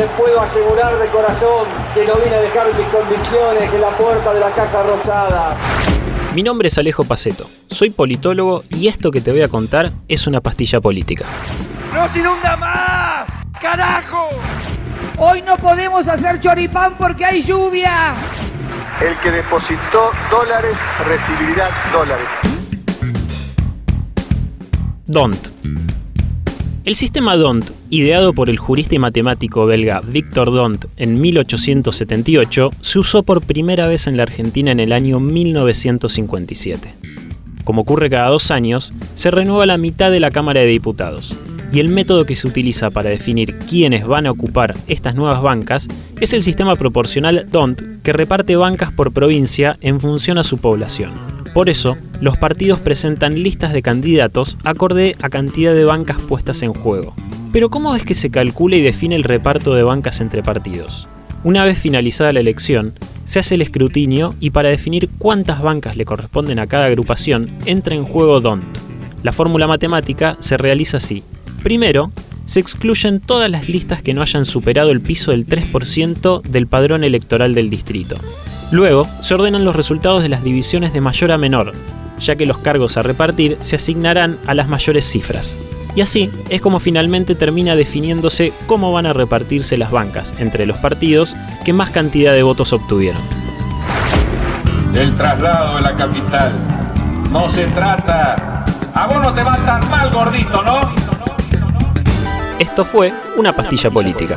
les puedo asegurar de corazón que no vine a dejar mis convicciones en la puerta de la Casa Rosada. Mi nombre es Alejo Paceto, soy politólogo y esto que te voy a contar es una pastilla política. ¡No se inunda más! ¡Carajo! Hoy no podemos hacer choripán porque hay lluvia. El que depositó dólares recibirá dólares. DONT. El sistema DONT, ideado por el jurista y matemático belga Victor Dont en 1878, se usó por primera vez en la Argentina en el año 1957. Como ocurre cada dos años, se renueva la mitad de la Cámara de Diputados, y el método que se utiliza para definir quiénes van a ocupar estas nuevas bancas es el sistema proporcional DONT que reparte bancas por provincia en función a su población. Por eso, los partidos presentan listas de candidatos acorde a cantidad de bancas puestas en juego. Pero ¿cómo es que se calcula y define el reparto de bancas entre partidos? Una vez finalizada la elección, se hace el escrutinio y para definir cuántas bancas le corresponden a cada agrupación entra en juego DONT. La fórmula matemática se realiza así. Primero, se excluyen todas las listas que no hayan superado el piso del 3% del padrón electoral del distrito. Luego, se ordenan los resultados de las divisiones de mayor a menor, ya que los cargos a repartir se asignarán a las mayores cifras. Y así es como finalmente termina definiéndose cómo van a repartirse las bancas entre los partidos que más cantidad de votos obtuvieron. El traslado de la capital. No se trata. A vos no te va tan mal, gordito, ¿no? Esto fue una pastilla política.